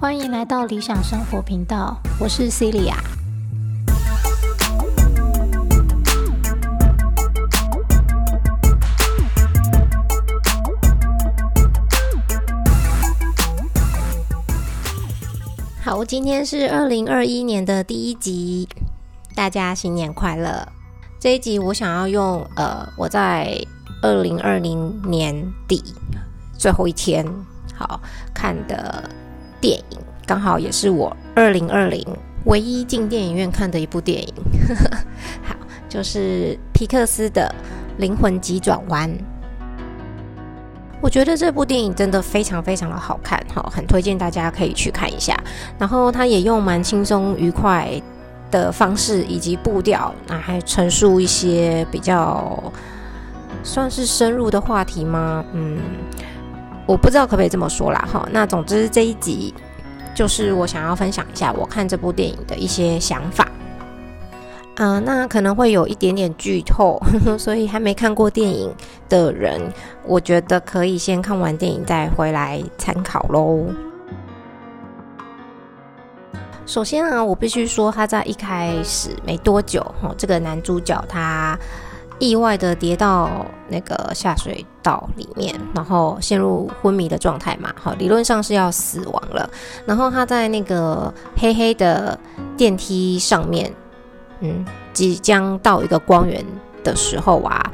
欢迎来到理想生活频道，我是 Celia。好，今天是二零二一年的第一集，大家新年快乐！这一集我想要用呃，我在二零二零年底最后一天好看的。电影刚好也是我二零二零唯一进电影院看的一部电影，好，就是皮克斯的《灵魂急转弯》。我觉得这部电影真的非常非常的好看，哈，很推荐大家可以去看一下。然后他也用蛮轻松愉快的方式以及步调，那还陈述一些比较算是深入的话题吗？嗯。我不知道可不可以这么说啦，哈。那总之这一集就是我想要分享一下我看这部电影的一些想法。嗯，那可能会有一点点剧透，所以还没看过电影的人，我觉得可以先看完电影再回来参考喽。首先啊，我必须说他在一开始没多久，哈，这个男主角他。意外的跌到那个下水道里面，然后陷入昏迷的状态嘛，好，理论上是要死亡了。然后他在那个黑黑的电梯上面，嗯，即将到一个光源的时候啊，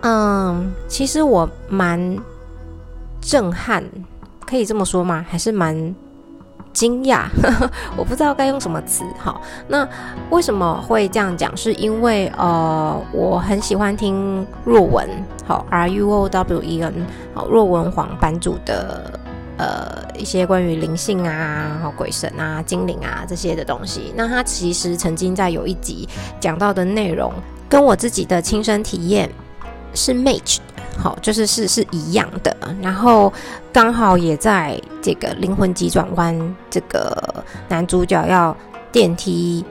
嗯，其实我蛮震撼，可以这么说吗？还是蛮。惊讶，我不知道该用什么词。好，那为什么会这样讲？是因为呃，我很喜欢听若文，好，R U O W E N，好，若文黄版主的呃一些关于灵性啊、好鬼神啊、精灵啊这些的东西。那他其实曾经在有一集讲到的内容，跟我自己的亲身体验是 match。好，就是是是一样的，然后刚好也在这个灵魂急转弯，这个男主角要电梯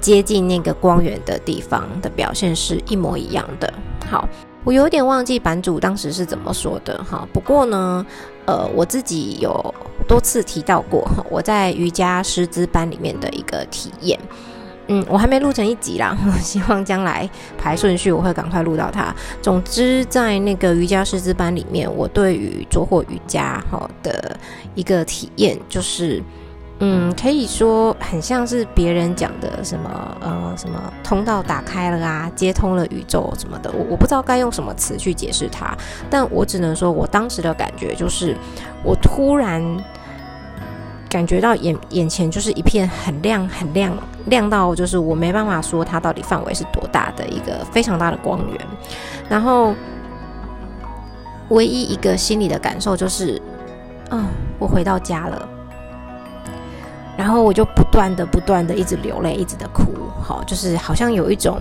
接近那个光源的地方的表现是一模一样的。好，我有点忘记版主当时是怎么说的哈，不过呢，呃，我自己有多次提到过我在瑜伽师资班里面的一个体验。嗯，我还没录成一集啦，希望将来排顺序我会赶快录到它。总之，在那个瑜伽师资班里面，我对于着火瑜伽哈的一个体验，就是，嗯，可以说很像是别人讲的什么呃什么通道打开了啊，接通了宇宙什么的，我我不知道该用什么词去解释它，但我只能说我当时的感觉就是，我突然。感觉到眼眼前就是一片很亮很亮亮到就是我没办法说它到底范围是多大的一个非常大的光源，然后唯一一个心里的感受就是，嗯，我回到家了。然后我就不断的、不断的一直流泪，一直的哭，好，就是好像有一种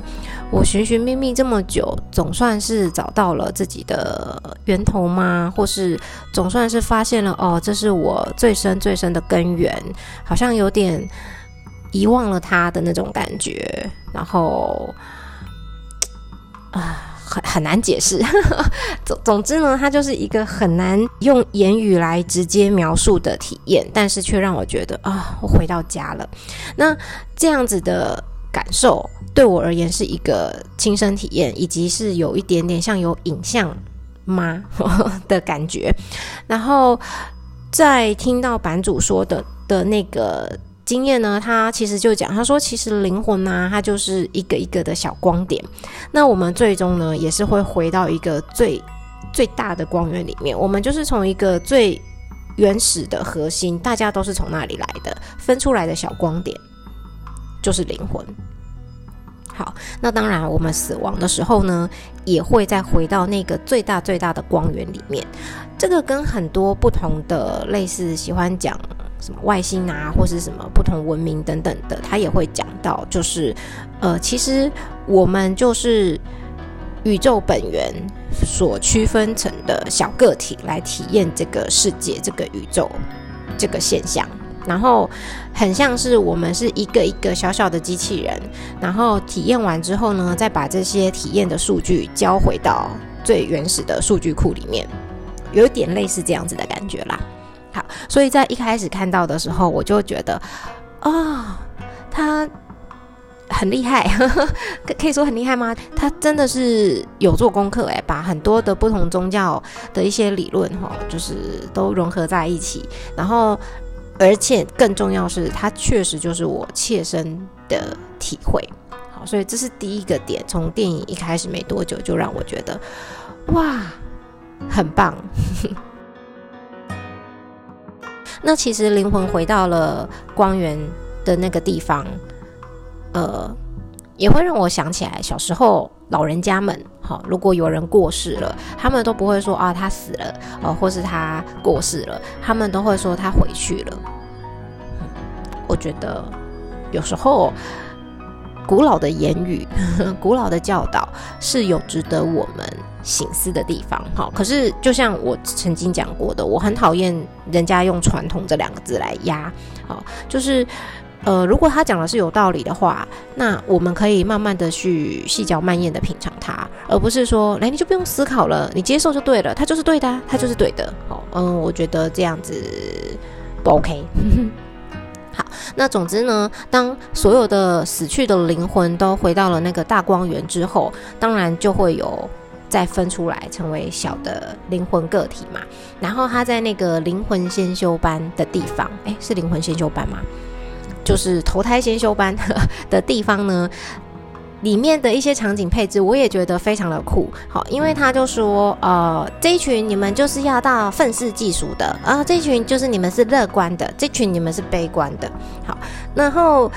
我寻寻觅觅这么久，总算是找到了自己的源头吗？或是总算是发现了哦，这是我最深最深的根源，好像有点遗忘了他的那种感觉，然后啊。很很难解释，总总之呢，它就是一个很难用言语来直接描述的体验，但是却让我觉得啊，我回到家了。那这样子的感受对我而言是一个亲身体验，以及是有一点点像有影像吗 的感觉。然后在听到版主说的的那个。经验呢？他其实就讲，他说其实灵魂呢，它就是一个一个的小光点。那我们最终呢，也是会回到一个最最大的光源里面。我们就是从一个最原始的核心，大家都是从那里来的，分出来的小光点就是灵魂。好，那当然，我们死亡的时候呢，也会再回到那个最大最大的光源里面。这个跟很多不同的类似喜欢讲。什么外星啊，或是什么不同文明等等的，他也会讲到，就是，呃，其实我们就是宇宙本源所区分成的小个体来体验这个世界、这个宇宙这个现象。然后很像是我们是一个一个小小的机器人，然后体验完之后呢，再把这些体验的数据交回到最原始的数据库里面，有点类似这样子的感觉啦。所以在一开始看到的时候，我就觉得啊，他。很厉害，可 可以说很厉害吗？他真的是有做功课诶，把很多的不同宗教的一些理论哈，就是都融合在一起。然后，而且更重要是，他确实就是我切身的体会。好，所以这是第一个点。从电影一开始没多久，就让我觉得哇，很棒。那其实灵魂回到了光源的那个地方。呃，也会让我想起来小时候老人家们，哈，如果有人过世了，他们都不会说啊他死了，呃，或是他过世了，他们都会说他回去了。我觉得有时候古老的言语、古老的教导是有值得我们醒思的地方，好。可是就像我曾经讲过的，我很讨厌人家用“传统”这两个字来压，好，就是。呃，如果他讲的是有道理的话，那我们可以慢慢的去细嚼慢咽的品尝它，而不是说，来你就不用思考了，你接受就对了，它就是对的，它就是对的。好，嗯，我觉得这样子不 OK。好，那总之呢，当所有的死去的灵魂都回到了那个大光源之后，当然就会有再分出来成为小的灵魂个体嘛。然后他在那个灵魂先修班的地方，诶，是灵魂先修班吗？就是投胎先修班 的地方呢，里面的一些场景配置，我也觉得非常的酷。好，因为他就说，呃，这一群你们就是要到愤世嫉俗的啊，这一群就是你们是乐观的，这群你们是悲观的。好，然后。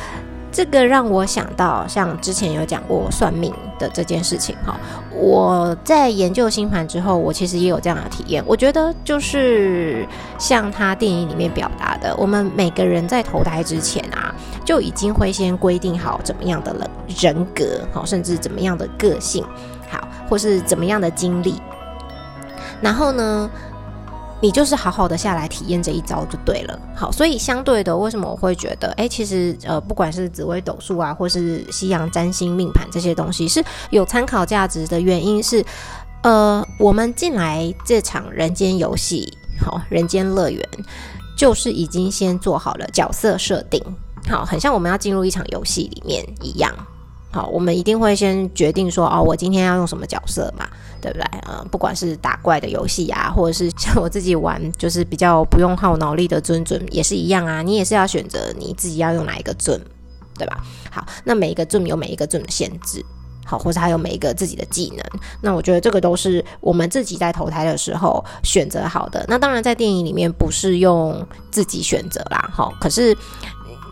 这个让我想到，像之前有讲过算命的这件事情哈。我在研究星盘之后，我其实也有这样的体验。我觉得就是像他电影里面表达的，我们每个人在投胎之前啊，就已经会先规定好怎么样的人人格，好，甚至怎么样的个性，好，或是怎么样的经历，然后呢？你就是好好的下来体验这一招就对了。好，所以相对的，为什么我会觉得，哎，其实呃，不管是紫微斗数啊，或是西洋占星命盘这些东西是有参考价值的原因是，呃，我们进来这场人间游戏，好，人间乐园，就是已经先做好了角色设定，好，很像我们要进入一场游戏里面一样。好，我们一定会先决定说，哦，我今天要用什么角色嘛，对不对？嗯，不管是打怪的游戏啊，或者是 像我自己玩，就是比较不用耗脑力的尊尊，也是一样啊。你也是要选择你自己要用哪一个尊，对吧？好，那每一个尊有每一个尊的限制，好，或者还有每一个自己的技能。那我觉得这个都是我们自己在投胎的时候选择好的。那当然，在电影里面不是用自己选择啦，好，可是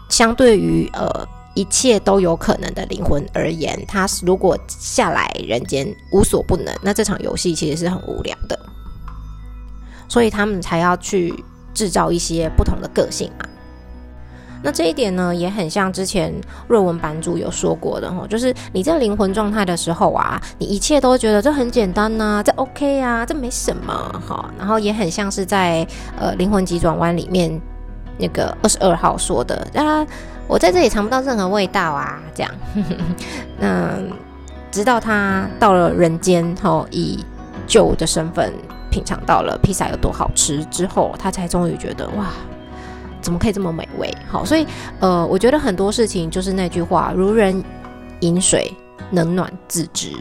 相对于呃。一切都有可能的灵魂而言，他如果下来人间无所不能，那这场游戏其实是很无聊的。所以他们才要去制造一些不同的个性嘛。那这一点呢，也很像之前瑞文版主有说过的哈，就是你在灵魂状态的时候啊，你一切都觉得这很简单呐，这 OK 啊，这没什么哈。然后也很像是在呃灵魂急转弯里面那个二十二号说的啊。我在这里尝不到任何味道啊，这样，那直到他到了人间，后以旧的身份品尝到了披萨有多好吃之后，他才终于觉得哇，怎么可以这么美味？好，所以呃，我觉得很多事情就是那句话，如人饮水，冷暖自知。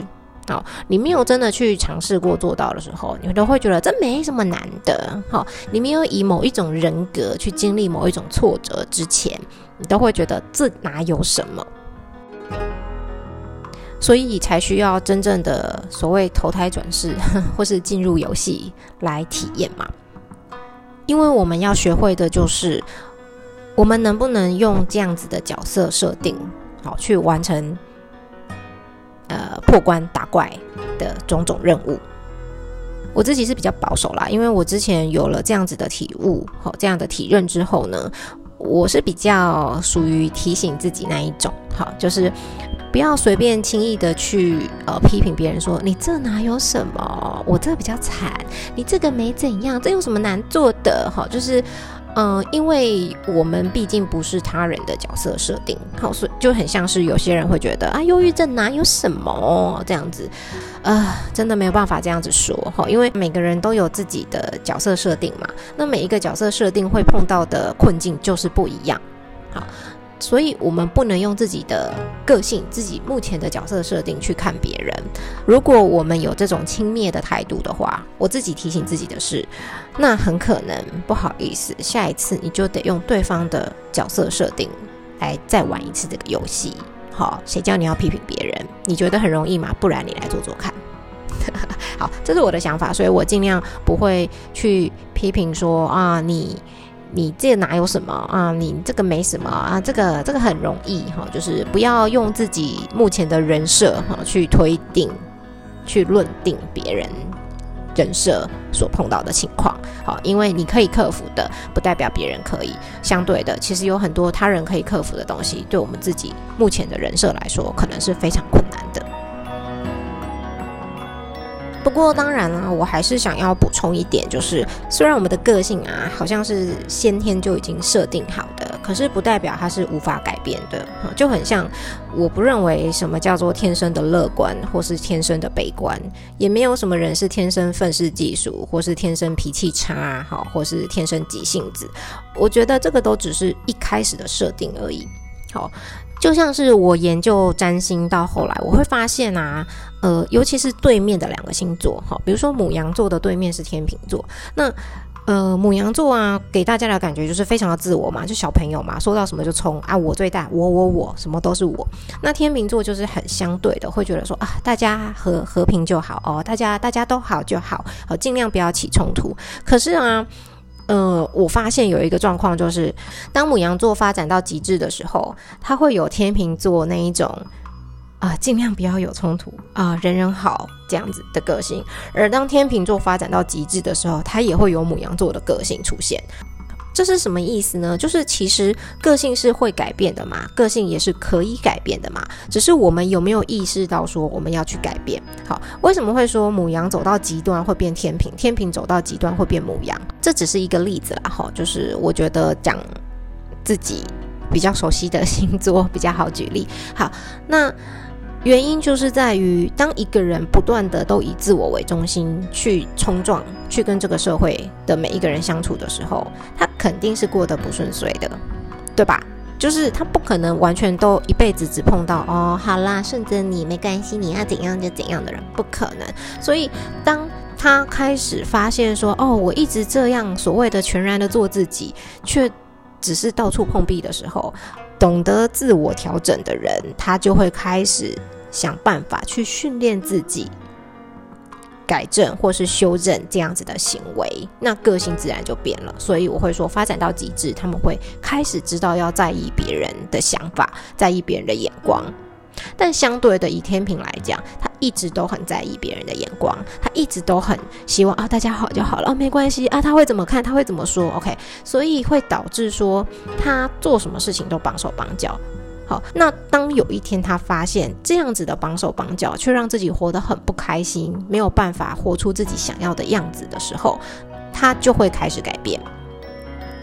好，你没有真的去尝试过做到的时候，你都会觉得这没什么难的。好，你没有以某一种人格去经历某一种挫折之前，你都会觉得这哪有什么，所以才需要真正的所谓投胎转世 或是进入游戏来体验嘛。因为我们要学会的就是，我们能不能用这样子的角色设定，好去完成。呃，破关打怪的种种任务，我自己是比较保守啦，因为我之前有了这样子的体悟，好这样的体认之后呢，我是比较属于提醒自己那一种，好，就是不要随便轻易的去呃批评别人说你这哪有什么，我这比较惨，你这个没怎样，这有什么难做的，好，就是嗯，因为我们毕竟不是他人的角色设定，好，所以就很像是有些人会觉得啊，忧郁症哪有什么这样子，呃，真的没有办法这样子说哈，因为每个人都有自己的角色设定嘛，那每一个角色设定会碰到的困境就是不一样，好。所以，我们不能用自己的个性、自己目前的角色设定去看别人。如果我们有这种轻蔑的态度的话，我自己提醒自己的是，那很可能不好意思，下一次你就得用对方的角色设定来再玩一次这个游戏。好，谁叫你要批评别人？你觉得很容易吗？不然你来做做看。好，这是我的想法，所以我尽量不会去批评说啊你。你这哪有什么啊？你这个没什么啊？这个这个很容易哈，就是不要用自己目前的人设哈去推定、去论定别人人设所碰到的情况。好，因为你可以克服的，不代表别人可以。相对的，其实有很多他人可以克服的东西，对我们自己目前的人设来说，可能是非常困难的。不过当然了，我还是想要补充一点，就是虽然我们的个性啊，好像是先天就已经设定好的，可是不代表它是无法改变的。就很像，我不认为什么叫做天生的乐观，或是天生的悲观，也没有什么人是天生愤世嫉俗，或是天生脾气差，好，或是天生急性子。我觉得这个都只是一开始的设定而已。好。就像是我研究占星到后来，我会发现啊，呃，尤其是对面的两个星座，哈，比如说母羊座的对面是天秤座，那呃，母羊座啊，给大家的感觉就是非常的自我嘛，就小朋友嘛，说到什么就冲啊，我最大，我我我，什么都是我。那天秤座就是很相对的，会觉得说啊，大家和和平就好哦，大家大家都好就好，好尽量不要起冲突。可是啊。呃，我发现有一个状况，就是当母羊座发展到极致的时候，它会有天秤座那一种啊，尽量不要有冲突啊，人人好这样子的个性；而当天秤座发展到极致的时候，它也会有母羊座的个性出现。这是什么意思呢？就是其实个性是会改变的嘛，个性也是可以改变的嘛，只是我们有没有意识到说我们要去改变？好，为什么会说母羊走到极端会变天平，天平走到极端会变母羊？这只是一个例子啦，哈，就是我觉得讲自己比较熟悉的星座比较好举例。好，那。原因就是在于，当一个人不断的都以自我为中心去冲撞，去跟这个社会的每一个人相处的时候，他肯定是过得不顺遂的，对吧？就是他不可能完全都一辈子只碰到哦，好啦，顺着你没关系，你要怎样就怎样的人，不可能。所以当他开始发现说，哦，我一直这样所谓的全然的做自己，却只是到处碰壁的时候。懂得自我调整的人，他就会开始想办法去训练自己，改正或是修正这样子的行为，那个性自然就变了。所以我会说，发展到极致，他们会开始知道要在意别人的想法，在意别人的眼光。但相对的，以天平来讲，他一直都很在意别人的眼光，他一直都很希望啊，大家好就好了，没关系啊，他会怎么看，他会怎么说，OK，所以会导致说他做什么事情都绑手绑脚。好，那当有一天他发现这样子的绑手绑脚，却让自己活得很不开心，没有办法活出自己想要的样子的时候，他就会开始改变，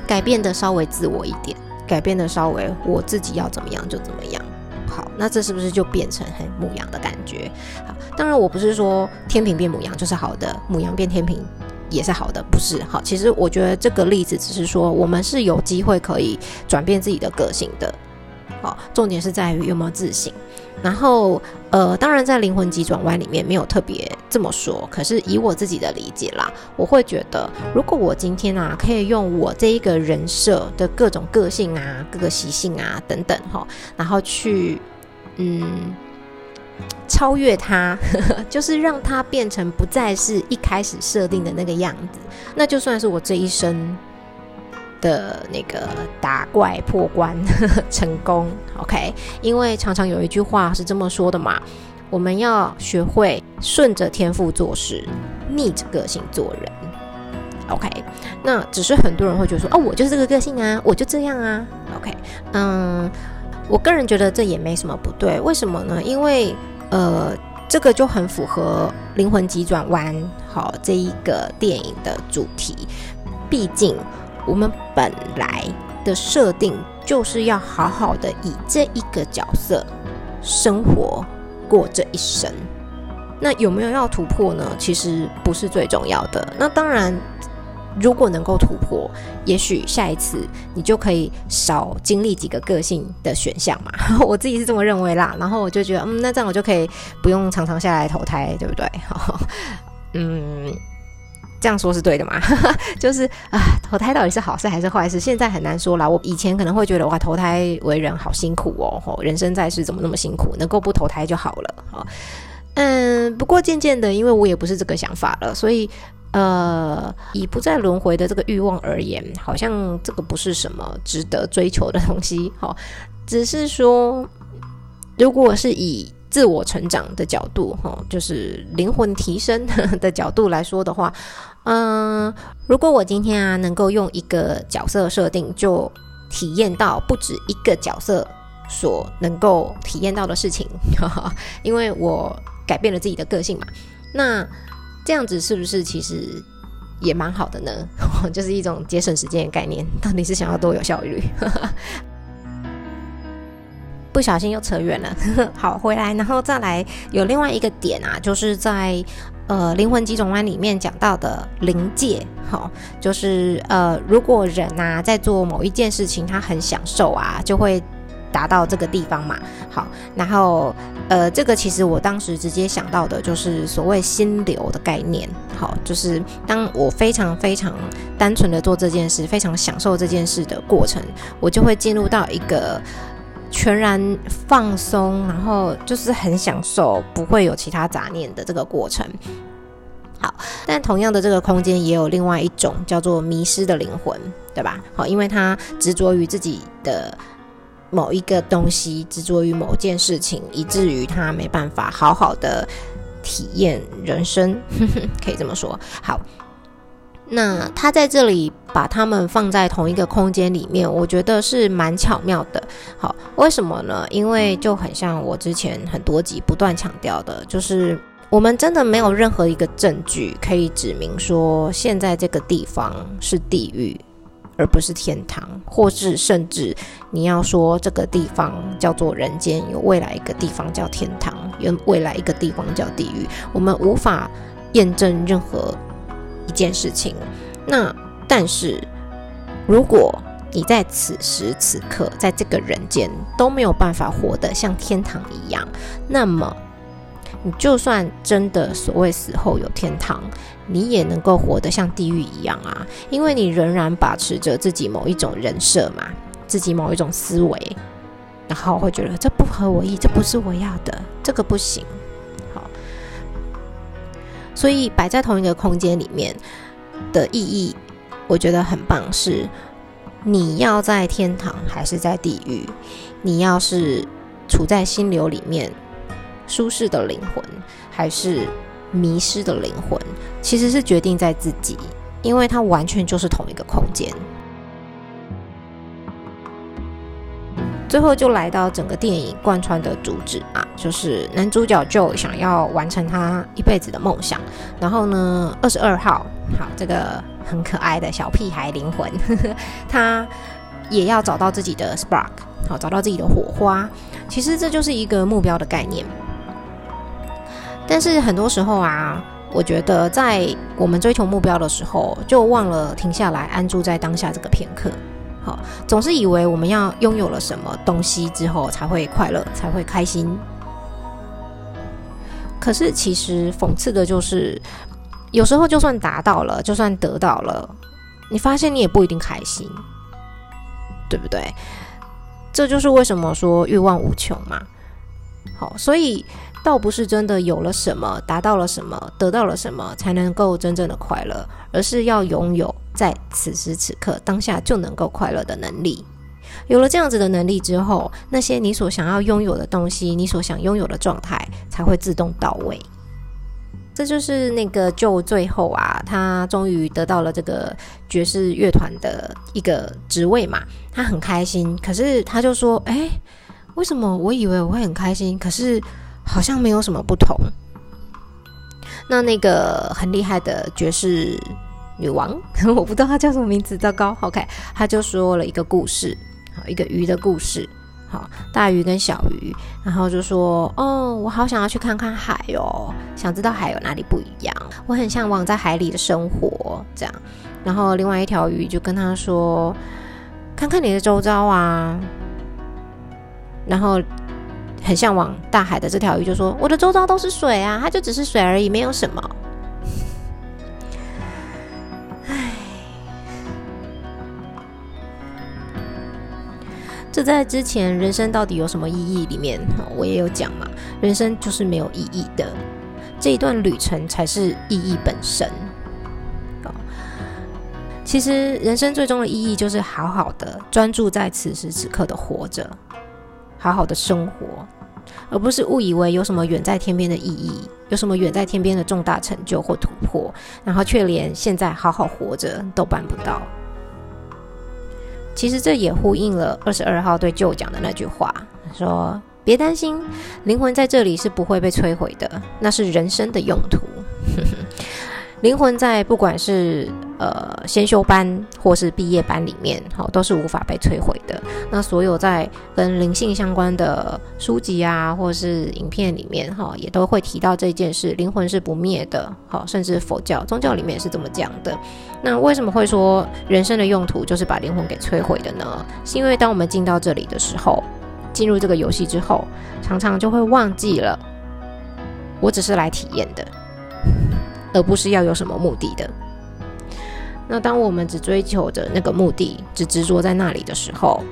改变的稍微自我一点，改变的稍微我自己要怎么样就怎么样。好，那这是不是就变成很母羊的感觉？好，当然我不是说天平变母羊就是好的，母羊变天平也是好的，不是。好，其实我觉得这个例子只是说我们是有机会可以转变自己的个性的。好，重点是在于有没有自信。然后，呃，当然在灵魂急转弯里面没有特别这么说，可是以我自己的理解啦，我会觉得，如果我今天啊可以用我这一个人设的各种个性啊、各个习性啊等等哈，然后去嗯超越它，就是让它变成不再是一开始设定的那个样子，那就算是我这一生。的那个打怪破关 成功，OK？因为常常有一句话是这么说的嘛，我们要学会顺着天赋做事，逆着个性做人，OK？那只是很多人会觉得说，哦，我就是这个个性啊，我就这样啊，OK？嗯，我个人觉得这也没什么不对，为什么呢？因为呃，这个就很符合《灵魂急转弯》好这一个电影的主题，毕竟。我们本来的设定就是要好好的以这一个角色生活过这一生。那有没有要突破呢？其实不是最重要的。那当然，如果能够突破，也许下一次你就可以少经历几个个性的选项嘛。我自己是这么认为啦。然后我就觉得，嗯，那这样我就可以不用常常下来投胎，对不对？嗯，这样说是对的嘛？就是啊，投胎到底是好事还是坏事？现在很难说啦。我以前可能会觉得，哇，投胎为人好辛苦哦，人生在世怎么那么辛苦？能够不投胎就好了，好。嗯，不过渐渐的，因为我也不是这个想法了，所以，呃，以不再轮回的这个欲望而言，好像这个不是什么值得追求的东西。好，只是说，如果是以自我成长的角度，哈，就是灵魂提升的角度来说的话，嗯，如果我今天啊能够用一个角色设定就体验到不止一个角色所能够体验到的事情，因为我。改变了自己的个性嘛？那这样子是不是其实也蛮好的呢？就是一种节省时间的概念。到底是想要多有效率？不小心又扯远了。好，回来，然后再来有另外一个点啊，就是在呃灵魂几种湾里面讲到的临界。好，就是呃如果人呐在做某一件事情，他很享受啊，就会。达到这个地方嘛，好，然后呃，这个其实我当时直接想到的就是所谓心流的概念，好，就是当我非常非常单纯的做这件事，非常享受这件事的过程，我就会进入到一个全然放松，然后就是很享受，不会有其他杂念的这个过程。好，但同样的这个空间也有另外一种叫做迷失的灵魂，对吧？好，因为他执着于自己的。某一个东西执着于某件事情，以至于他没办法好好的体验人生，可以这么说。好，那他在这里把他们放在同一个空间里面，我觉得是蛮巧妙的。好，为什么呢？因为就很像我之前很多集不断强调的，就是我们真的没有任何一个证据可以指明说现在这个地方是地狱。而不是天堂，或是甚至你要说这个地方叫做人间，有未来一个地方叫天堂，有未来一个地方叫地狱，我们无法验证任何一件事情。那但是，如果你在此时此刻在这个人间都没有办法活得像天堂一样，那么。你就算真的所谓死后有天堂，你也能够活得像地狱一样啊！因为你仍然把持着自己某一种人设嘛，自己某一种思维，然后会觉得这不合我意，这不是我要的，这个不行。所以摆在同一个空间里面的意义，我觉得很棒。是你要在天堂还是在地狱？你要是处在心流里面。舒适的灵魂还是迷失的灵魂，其实是决定在自己，因为它完全就是同一个空间。最后就来到整个电影贯穿的主旨啊，就是男主角就想要完成他一辈子的梦想。然后呢，二十二号，好，这个很可爱的小屁孩灵魂，他也要找到自己的 spark，好，找到自己的火花。其实这就是一个目标的概念。但是很多时候啊，我觉得在我们追求目标的时候，就忘了停下来安住在当下这个片刻。好，总是以为我们要拥有了什么东西之后才会快乐，才会开心。可是其实讽刺的就是，有时候就算达到了，就算得到了，你发现你也不一定开心，对不对？这就是为什么说欲望无穷嘛。好，所以。倒不是真的有了什么，达到了什么，得到了什么才能够真正的快乐，而是要拥有在此时此刻当下就能够快乐的能力。有了这样子的能力之后，那些你所想要拥有的东西，你所想拥有的状态才会自动到位。这就是那个就最后啊，他终于得到了这个爵士乐团的一个职位嘛，他很开心。可是他就说：“哎，为什么我以为我会很开心？可是。”好像没有什么不同。那那个很厉害的爵士女王，我不知道她叫什么名字，糟糕。OK，她就说了一个故事，好，一个鱼的故事。好，大鱼跟小鱼，然后就说：“哦，我好想要去看看海哦，想知道海有哪里不一样。我很向往在海里的生活。”这样，然后另外一条鱼就跟他说：“看看你的周遭啊。”然后很向往大海的这条鱼就说：“我的周遭都是水啊，它就只是水而已，没有什么。”这在之前人生到底有什么意义里面，我也有讲嘛。人生就是没有意义的，这一段旅程才是意义本身。其实人生最终的意义就是好好的专注在此时此刻的活着，好好的生活，而不是误以为有什么远在天边的意义，有什么远在天边的重大成就或突破，然后却连现在好好活着都办不到。其实这也呼应了二十二号对舅讲的那句话，说：“别担心，灵魂在这里是不会被摧毁的，那是人生的用途。灵魂在不管是呃先修班或是毕业班里面，好都是无法被摧毁的。那所有在跟灵性相关的书籍啊，或是影片里面，哈也都会提到这件事，灵魂是不灭的。好，甚至佛教宗教里面也是这么讲的。”那为什么会说人生的用途就是把灵魂给摧毁的呢？是因为当我们进到这里的时候，进入这个游戏之后，常常就会忘记了，我只是来体验的，而不是要有什么目的的。那当我们只追求着那个目的，只执着在那里的时候，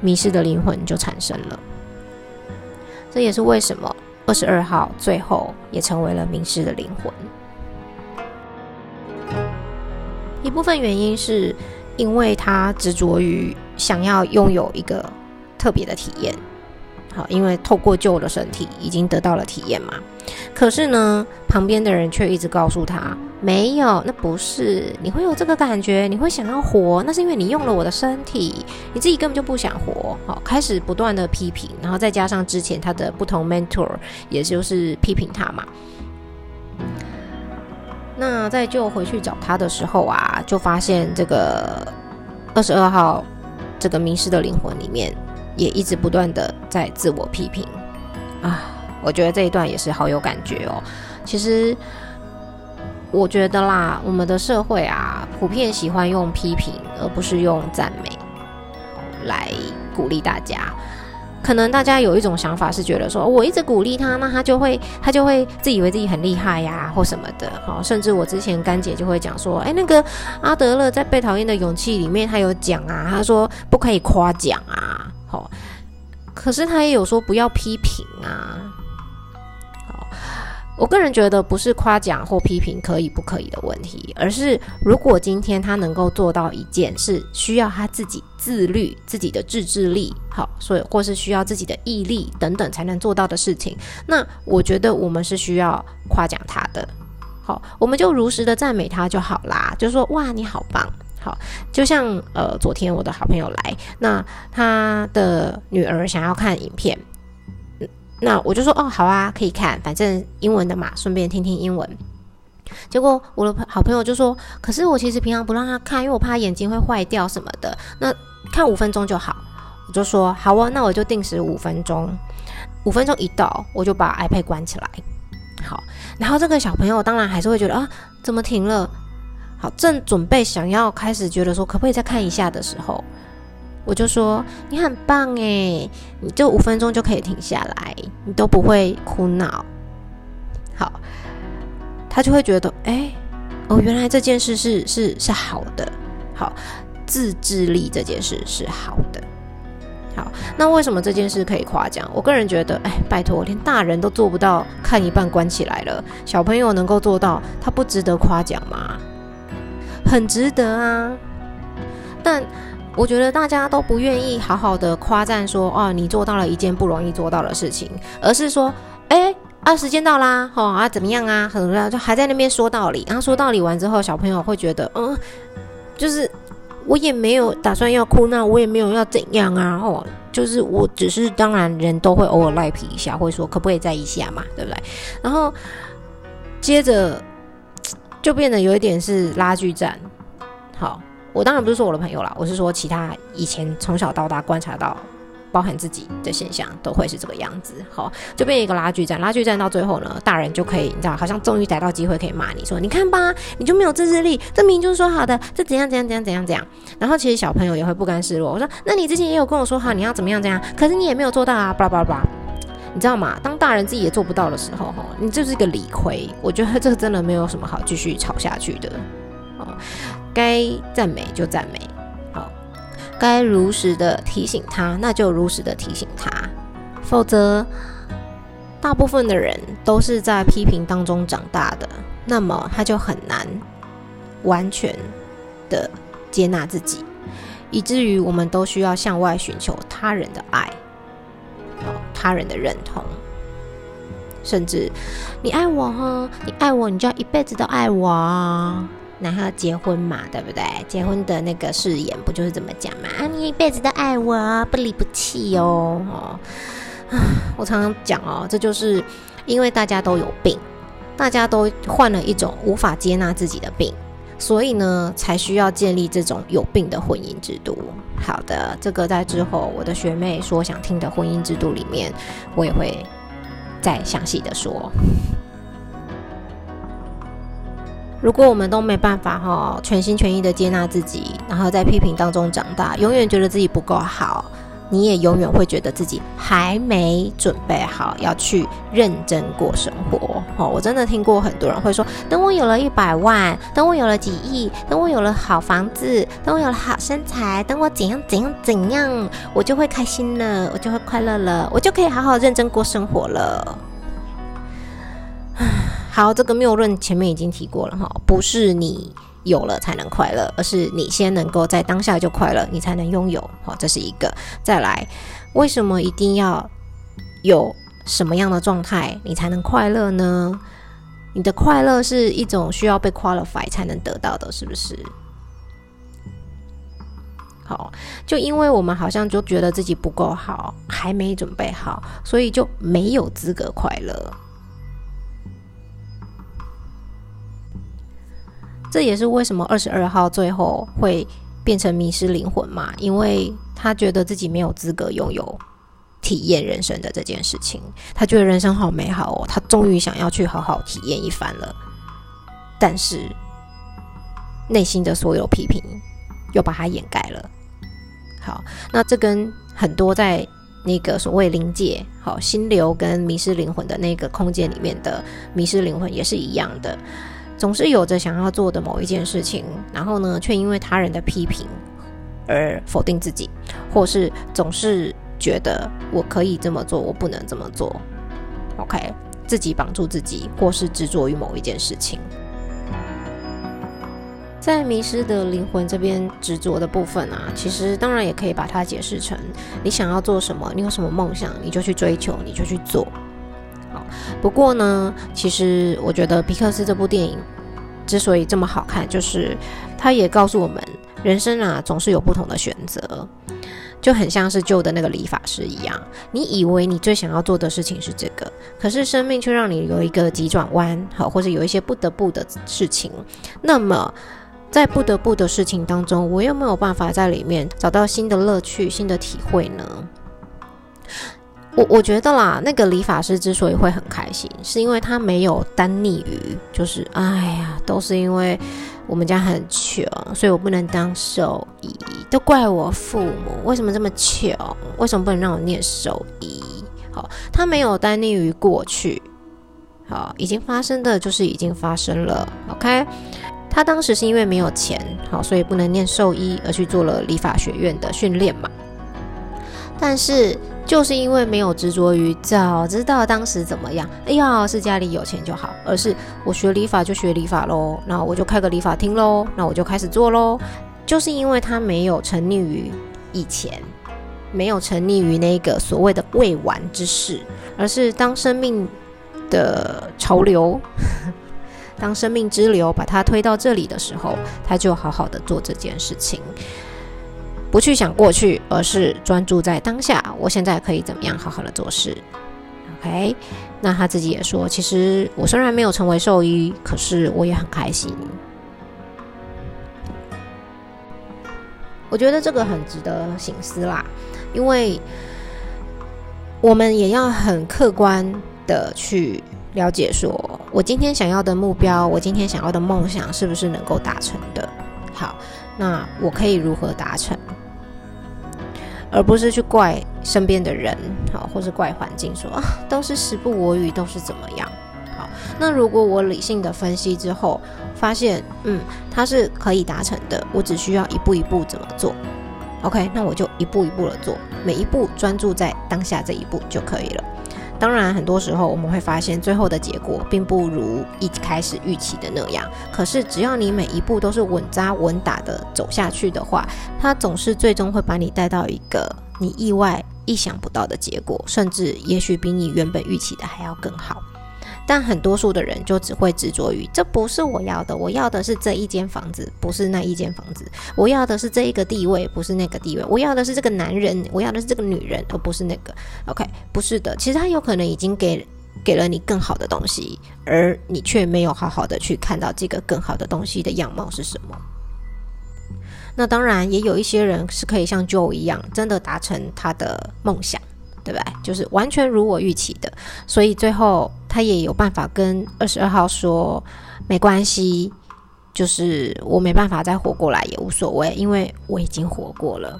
迷失的灵魂就产生了。这也是为什么二十二号最后也成为了迷失的灵魂。一部分原因是，因为他执着于想要拥有一个特别的体验，好，因为透过旧的身体已经得到了体验嘛。可是呢，旁边的人却一直告诉他，没有，那不是，你会有这个感觉，你会想要活，那是因为你用了我的身体，你自己根本就不想活。好，开始不断的批评，然后再加上之前他的不同 mentor，也就是批评他嘛。那在就回去找他的时候啊，就发现这个二十二号这个迷失的灵魂里面，也一直不断的在自我批评啊。我觉得这一段也是好有感觉哦。其实我觉得啦，我们的社会啊，普遍喜欢用批评而不是用赞美来鼓励大家。可能大家有一种想法是觉得说，我一直鼓励他，那他就会 他就会自以为自己很厉害呀，或什么的。好，甚至我之前干姐就会讲说，哎，那个阿德勒在《被讨厌的勇气》里面，他有讲啊，他说不可以夸奖啊，好，可是他也有说不要批评啊。我个人觉得不是夸奖或批评可以不可以的问题，而是如果今天他能够做到一件是需要他自己自律、自己的自制力，好，所以或是需要自己的毅力等等才能做到的事情，那我觉得我们是需要夸奖他的，好，我们就如实的赞美他就好啦，就说哇你好棒，好，就像呃昨天我的好朋友来，那他的女儿想要看影片。那我就说哦，好啊，可以看，反正英文的嘛，顺便听听英文。结果我的好朋友就说：“可是我其实平常不让他看，因为我怕眼睛会坏掉什么的。那看五分钟就好。”我就说：“好啊，那我就定时五分钟。五分钟一到，我就把 iPad 关起来。好，然后这个小朋友当然还是会觉得啊，怎么停了？好，正准备想要开始觉得说可不可以再看一下的时候。”我就说你很棒诶，你这五分钟就可以停下来，你都不会哭闹。好，他就会觉得，哎，哦，原来这件事是是是好的。好，自制力这件事是好的。好，那为什么这件事可以夸奖？我个人觉得，哎，拜托，连大人都做不到，看一半关起来了，小朋友能够做到，他不值得夸奖吗？很值得啊，但。我觉得大家都不愿意好好的夸赞说，哦，你做到了一件不容易做到的事情，而是说，哎，啊，时间到啦，哦啊，怎么样啊，很多人就还在那边说道理，然后说道理完之后，小朋友会觉得，嗯，就是我也没有打算要哭闹，我也没有要怎样啊，哦，就是我只是，当然人都会偶尔赖皮一下，会说可不可以再一下嘛，对不对？然后接着。就变得有一点是拉锯战。好，我当然不是说我的朋友啦，我是说其他以前从小到大观察到。包含自己的现象都会是这个样子，好，就变一个拉锯战。拉锯战到最后呢，大人就可以，你知道，好像终于逮到机会可以骂你说，你看吧，你就没有自制力，这明就是说好的，这怎样怎样怎样怎样怎样。然后其实小朋友也会不甘示弱，我说，那你之前也有跟我说好你要怎么样怎样，可是你也没有做到啊，巴拉巴拉巴拉。你知道吗？当大人自己也做不到的时候，哈，你就是一个理亏。我觉得这个真的没有什么好继续吵下去的。该赞美就赞美。好该如实的提醒他，那就如实的提醒他，否则，大部分的人都是在批评当中长大的，那么他就很难完全的接纳自己，以至于我们都需要向外寻求他人的爱，他人的认同，甚至你爱我哈，你爱我，你就要一辈子都爱我啊。然后结婚嘛，对不对？结婚的那个誓言不就是这么讲嘛？啊，你一辈子都爱我，不离不弃哦。哦，我常常讲哦，这就是因为大家都有病，大家都患了一种无法接纳自己的病，所以呢，才需要建立这种有病的婚姻制度。好的，这个在之后我的学妹说想听的婚姻制度里面，我也会再详细的说。如果我们都没办法哈全心全意的接纳自己，然后在批评当中长大，永远觉得自己不够好，你也永远会觉得自己还没准备好要去认真过生活。哦，我真的听过很多人会说，等我有了一百万，等我有了几亿，等我有了好房子，等我有了好身材，等我怎样怎样怎样，我就会开心了，我就会快乐了，我就可以好好认真过生活了。好，这个谬论前面已经提过了哈，不是你有了才能快乐，而是你先能够在当下就快乐，你才能拥有。好，这是一个。再来，为什么一定要有什么样的状态你才能快乐呢？你的快乐是一种需要被 qualify 才能得到的，是不是？好，就因为我们好像就觉得自己不够好，还没准备好，所以就没有资格快乐。这也是为什么二十二号最后会变成迷失灵魂嘛？因为他觉得自己没有资格拥有体验人生的这件事情。他觉得人生好美好哦，他终于想要去好好体验一番了。但是内心的所有批评又把它掩盖了。好，那这跟很多在那个所谓灵界、好心流跟迷失灵魂的那个空间里面的迷失灵魂也是一样的。总是有着想要做的某一件事情，然后呢，却因为他人的批评而否定自己，或是总是觉得我可以这么做，我不能这么做。OK，自己绑住自己，或是执着于某一件事情。在迷失的灵魂这边执着的部分啊，其实当然也可以把它解释成：你想要做什么，你有什么梦想，你就去追求，你就去做。不过呢，其实我觉得皮克斯这部电影之所以这么好看，就是它也告诉我们，人生啊总是有不同的选择，就很像是旧的那个理发师一样。你以为你最想要做的事情是这个，可是生命却让你有一个急转弯，好，或者有一些不得不的事情。那么在不得不的事情当中，我又没有办法在里面找到新的乐趣、新的体会呢？我我觉得啦，那个理发师之所以会很开心，是因为他没有单溺于，就是哎呀，都是因为我们家很穷，所以我不能当兽医，都怪我父母为什么这么穷，为什么不能让我念兽医？好，他没有单溺于过去，好，已经发生的就是已经发生了。OK，他当时是因为没有钱，好，所以不能念兽医，而去做了理法学院的训练嘛。但是。就是因为没有执着于早知道当时怎么样，哎呀，是家里有钱就好，而是我学理发就学理发喽，那我就开个理发厅喽，那我就开始做喽。就是因为他没有沉溺于以前，没有沉溺于那个所谓的未完之事，而是当生命的潮流，当生命之流把他推到这里的时候，他就好好的做这件事情。不去想过去，而是专注在当下。我现在可以怎么样好好的做事 OK，那他自己也说，其实我虽然没有成为兽医，可是我也很开心。我觉得这个很值得醒思啦，因为我们也要很客观的去了解，说我今天想要的目标，我今天想要的梦想，是不是能够达成的？好，那我可以如何达成？而不是去怪身边的人，好，或是怪环境，说啊，都是时不我与，都是怎么样？好，那如果我理性的分析之后，发现，嗯，它是可以达成的，我只需要一步一步怎么做？OK，那我就一步一步的做，每一步专注在当下这一步就可以了。当然，很多时候我们会发现，最后的结果并不如一开始预期的那样。可是，只要你每一步都是稳扎稳打的走下去的话，它总是最终会把你带到一个你意外、意想不到的结果，甚至也许比你原本预期的还要更好。但很多数的人就只会执着于这不是我要的，我要的是这一间房子，不是那一间房子；我要的是这一个地位，不是那个地位；我要的是这个男人，我要的是这个女人，而不是那个。OK，不是的，其实他有可能已经给给了你更好的东西，而你却没有好好的去看到这个更好的东西的样貌是什么。那当然，也有一些人是可以像 Joe 一样，真的达成他的梦想。对吧？就是完全如我预期的，所以最后他也有办法跟二十二号说没关系，就是我没办法再活过来也无所谓，因为我已经活过了。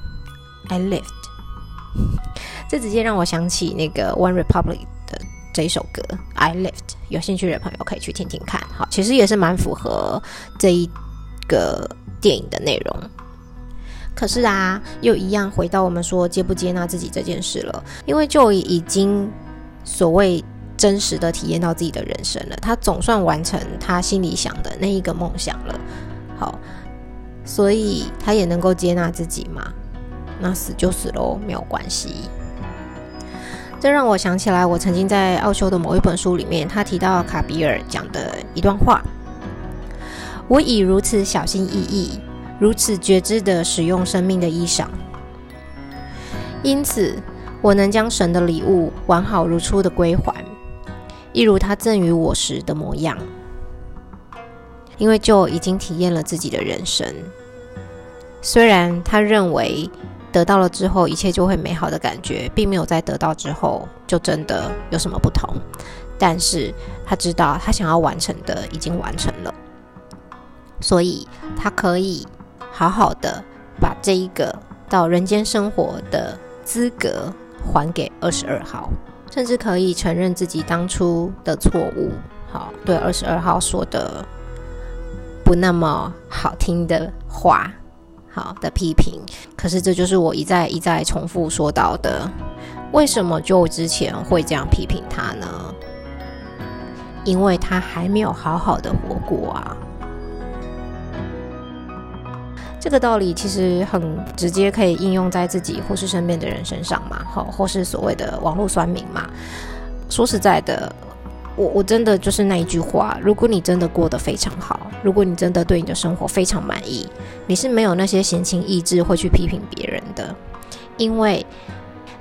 I lived。这直接让我想起那个 One Republic 的这一首歌 I lived。有兴趣的朋友可以去听听看。好，其实也是蛮符合这一个电影的内容。可是啊，又一样回到我们说接不接纳自己这件事了，因为就已经所谓真实的体验到自己的人生了，他总算完成他心里想的那一个梦想了。好，所以他也能够接纳自己嘛？那死就死喽，没有关系。这让我想起来，我曾经在奥修的某一本书里面，他提到卡比尔讲的一段话：我已如此小心翼翼。如此觉知的使用生命的衣裳，因此我能将神的礼物完好如初的归还，一如他赠予我时的模样。因为就已经体验了自己的人生，虽然他认为得到了之后一切就会美好的感觉，并没有在得到之后就真的有什么不同，但是他知道他想要完成的已经完成了，所以他可以。好好的把这一个到人间生活的资格还给二十二号，甚至可以承认自己当初的错误。好，对二十二号说的不那么好听的话，好的批评。可是这就是我一再一再重复说到的，为什么就之前会这样批评他呢？因为他还没有好好的活过啊。这个道理其实很直接，可以应用在自己或是身边的人身上嘛，好，或是所谓的网络酸民嘛。说实在的，我我真的就是那一句话：如果你真的过得非常好，如果你真的对你的生活非常满意，你是没有那些闲情逸致会去批评别人的。因为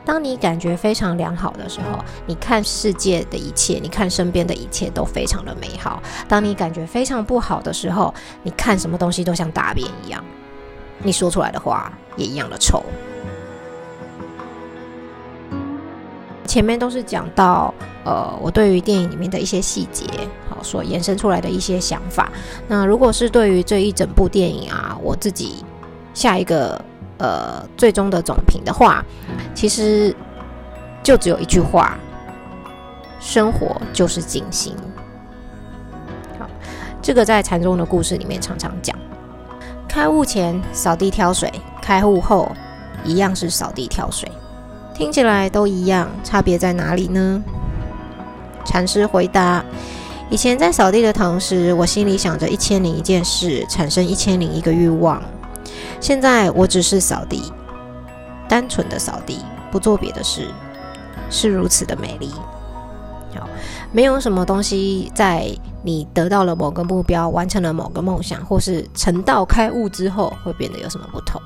当你感觉非常良好的时候，你看世界的一切，你看身边的一切都非常的美好；当你感觉非常不好的时候，你看什么东西都像大便一样。你说出来的话也一样的臭。前面都是讲到，呃，我对于电影里面的一些细节，好所延伸出来的一些想法。那如果是对于这一整部电影啊，我自己下一个呃最终的总评的话，其实就只有一句话：生活就是静心。好，这个在禅宗的故事里面常常讲。开悟前扫地挑水，开悟后一样是扫地挑水，听起来都一样，差别在哪里呢？禅师回答：以前在扫地的同时，我心里想着一千零一件事，产生一千零一个欲望。现在我只是扫地，单纯的扫地，不做别的事，是如此的美丽。好，没有什么东西在。你得到了某个目标，完成了某个梦想，或是成道开悟之后，会变得有什么不同？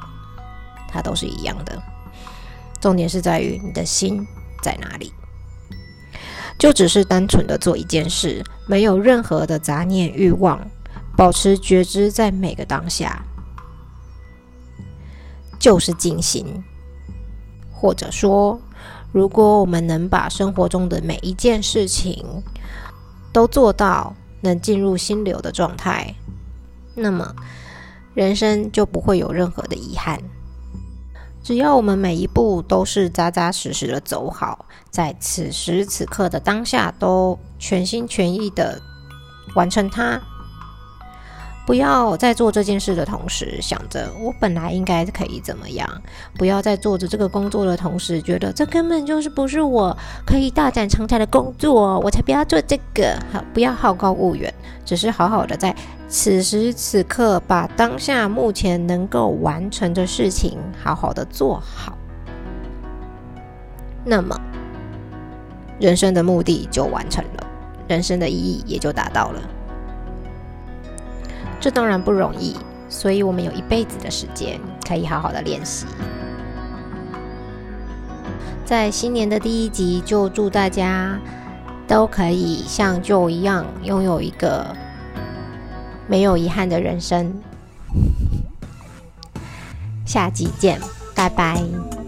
它都是一样的。重点是在于你的心在哪里。就只是单纯的做一件事，没有任何的杂念欲望，保持觉知在每个当下，就是静心。或者说，如果我们能把生活中的每一件事情都做到能进入心流的状态，那么人生就不会有任何的遗憾。只要我们每一步都是扎扎实实的走好，在此时此刻的当下都全心全意的完成它。不要在做这件事的同时想着我本来应该可以怎么样，不要在做着这个工作的同时觉得这根本就是不是我可以大展长才的工作，我才不要做这个。好，不要好高骛远，只是好好的在此时此刻把当下目前能够完成的事情好好的做好，那么人生的目的就完成了，人生的意义也就达到了。这当然不容易，所以我们有一辈子的时间可以好好的练习。在新年的第一集，就祝大家都可以像旧一样，拥有一个没有遗憾的人生。下集见，拜拜。